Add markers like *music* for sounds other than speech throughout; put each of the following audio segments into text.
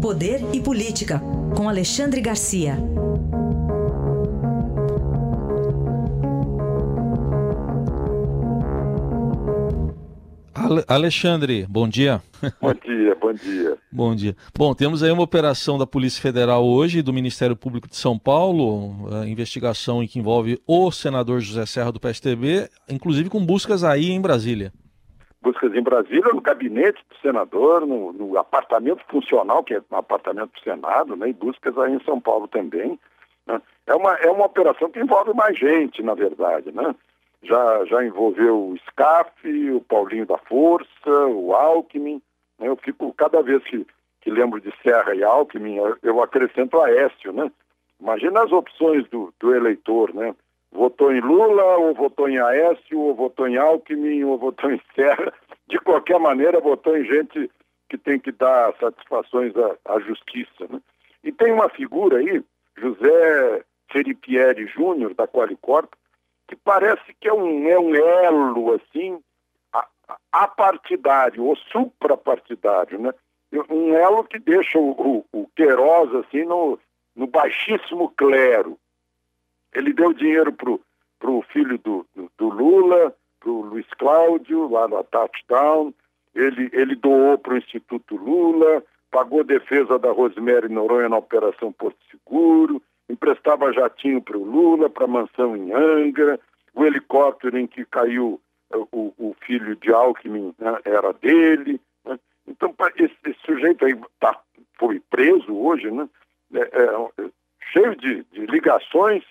Poder e Política, com Alexandre Garcia. Alexandre, bom dia. Bom dia, bom dia. *laughs* bom dia. Bom, temos aí uma operação da Polícia Federal hoje, do Ministério Público de São Paulo, investigação em que envolve o senador José Serra do PSTB, inclusive com buscas aí em Brasília buscas em Brasília, no gabinete do senador, no, no apartamento funcional, que é um apartamento do Senado, né, e buscas aí em São Paulo também. Né. É, uma, é uma operação que envolve mais gente, na verdade. Né? Já, já envolveu o SCAF, o Paulinho da Força, o Alckmin. Né? Eu fico, cada vez que, que lembro de Serra e Alckmin, eu, acrescento Aécio. Né? Imagina as opções do, do eleitor, né? Votou em Lula, ou votou em Aécio, ou votou em Alckmin, ou votou em Serra. De qualquer maneira, votou em gente que tem que dar satisfações à, à justiça. Né? E tem uma figura aí, José Feripieri Júnior, da Qualicorp, que parece que é um, é um elo, assim, apartidário, ou suprapartidário, né? Um elo que deixa o, o, o Queiroz, assim, no, no baixíssimo clero. Ele deu dinheiro para o filho do, do, do Lula, para o Luiz Cláudio, lá na Touchdown. Ele, ele doou para o Instituto Lula, pagou defesa da Rosemary Noronha na Operação Porto Seguro, emprestava jatinho para o Lula, para a mansão em Angra, o helicóptero em que caiu eh, o, o filho de Alckmin né, era dele. Né? Então, esse, esse, sujeito aí tá, foi preso hoje, né? É, é, cheio de, de ligações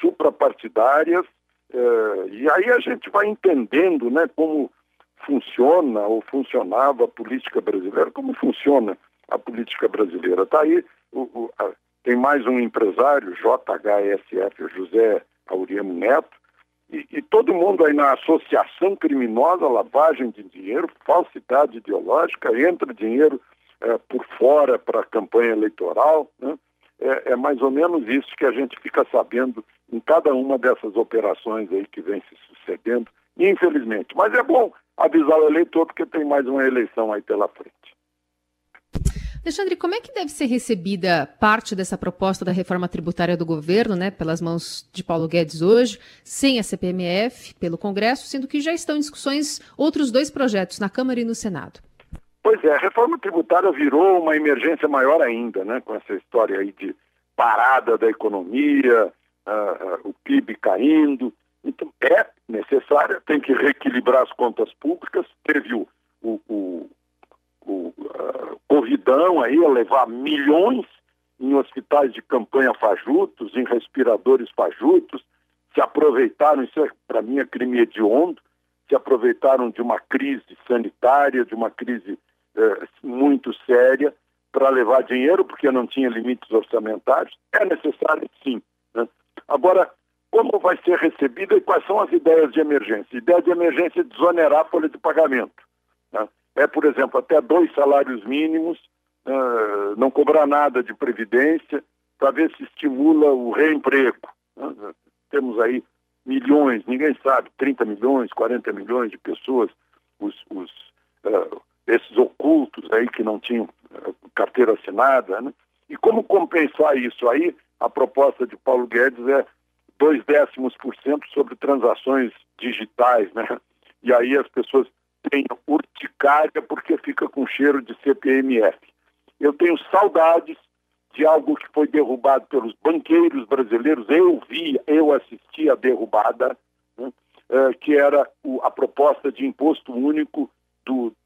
suprapartidárias, eh, e aí a gente vai entendendo né, como funciona ou funcionava a política brasileira, como funciona a política brasileira. Está aí, o, o, a, tem mais um empresário, JHSF, José Auriemo Neto, e, e, todo mundo aí na associação criminosa, lavagem de dinheiro, falsidade ideológica, entra dinheiro eh, por fora para a campanha eleitoral, né? É, é, mais ou menos isso que a gente fica sabendo em cada uma dessas operações aí que vem se sucedendo, infelizmente. Mas é bom avisar o eleitor porque tem mais uma eleição aí pela frente. Alexandre, como é que deve ser recebida parte dessa proposta da reforma tributária do governo, né, pelas mãos de Paulo Guedes hoje, sem a CPMF, pelo Congresso, sendo que já estão em discussões outros dois projetos na Câmara e no Senado? Pois é, a reforma tributária virou uma emergência maior ainda, né, com essa história aí de parada da economia, uh, uh, o PIB caindo. Então, é necessária, tem que reequilibrar as contas públicas. Teve o, o, o, o uh, aí a levar milhões em hospitais de campanha fajutos, em respiradores fajutos, se aproveitaram, isso é, para mim é crime hediondo, se aproveitaram de uma crise sanitária, de uma crise é, muito séria para levar dinheiro, porque não tinha limites orçamentários. É necessário, sim. Né? Agora, como vai ser recebida e quais são as ideias de emergência? A ideia de emergência é desonerar a folha de pagamento. Né? É, por exemplo, até dois salários mínimos, uh, não cobrar nada de previdência, para ver se estimula o reemprego. Né? Temos aí milhões, ninguém sabe, 30 milhões, 40 milhões de pessoas, os, os uh, esses ocultos aí que não tinham uh, carteira assinada, né? E como compensar isso? Aí a proposta de Paulo Guedes é dois décimos por cento sobre transações digitais, né? E aí as pessoas têm urticária porque fica com cheiro de CPMF. Eu tenho saudades de algo que foi derrubado pelos banqueiros brasileiros. Eu vi, eu assisti a derrubada, né? uh, que era o, a proposta de imposto único do, é,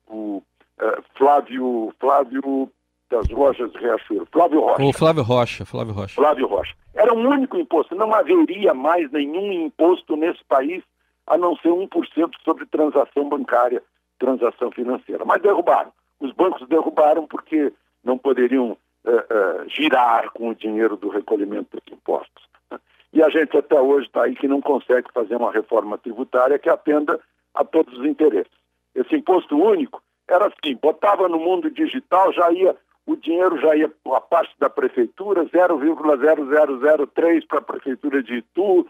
Flávio, Flávio das Lojas Riachuelo, Flávio Rocha. O Flávio Rocha, Flávio Rocha. Flávio Rocha. Era um único imposto, não haveria mais nenhum imposto nesse país a não ser 1% sobre transação bancária, transação financeira. Mas derrubaram. Os bancos derrubaram porque não poderiam uh, uh, girar com o dinheiro do recolhimento dos impostos. E a gente até hoje está aí que não consegue fazer uma reforma tributária que atenda a todos os interesses. Esse imposto único era assim, botava no mundo digital, já ia, o dinheiro já ia a parte da prefeitura, 0,0003 para a prefeitura de Itu,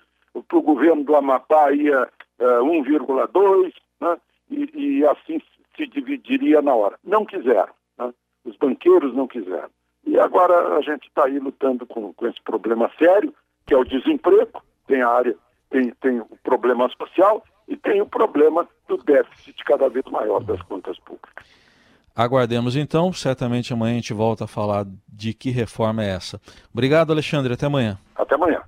para o governo do Amapá ia uh, eh, 1,2, né? e, e, assim se dividiria na hora. Não quiseram, né? os banqueiros não quiseram. E agora a gente está aí lutando com, com esse problema sério, que é o desemprego, tem a área, tem, tem o problema social e tem o problema do déficit cada vez maior das contas públicas. Aguardemos então, certamente amanhã a gente volta a falar de que reforma é essa. Obrigado, Alexandre, até amanhã. Até amanhã.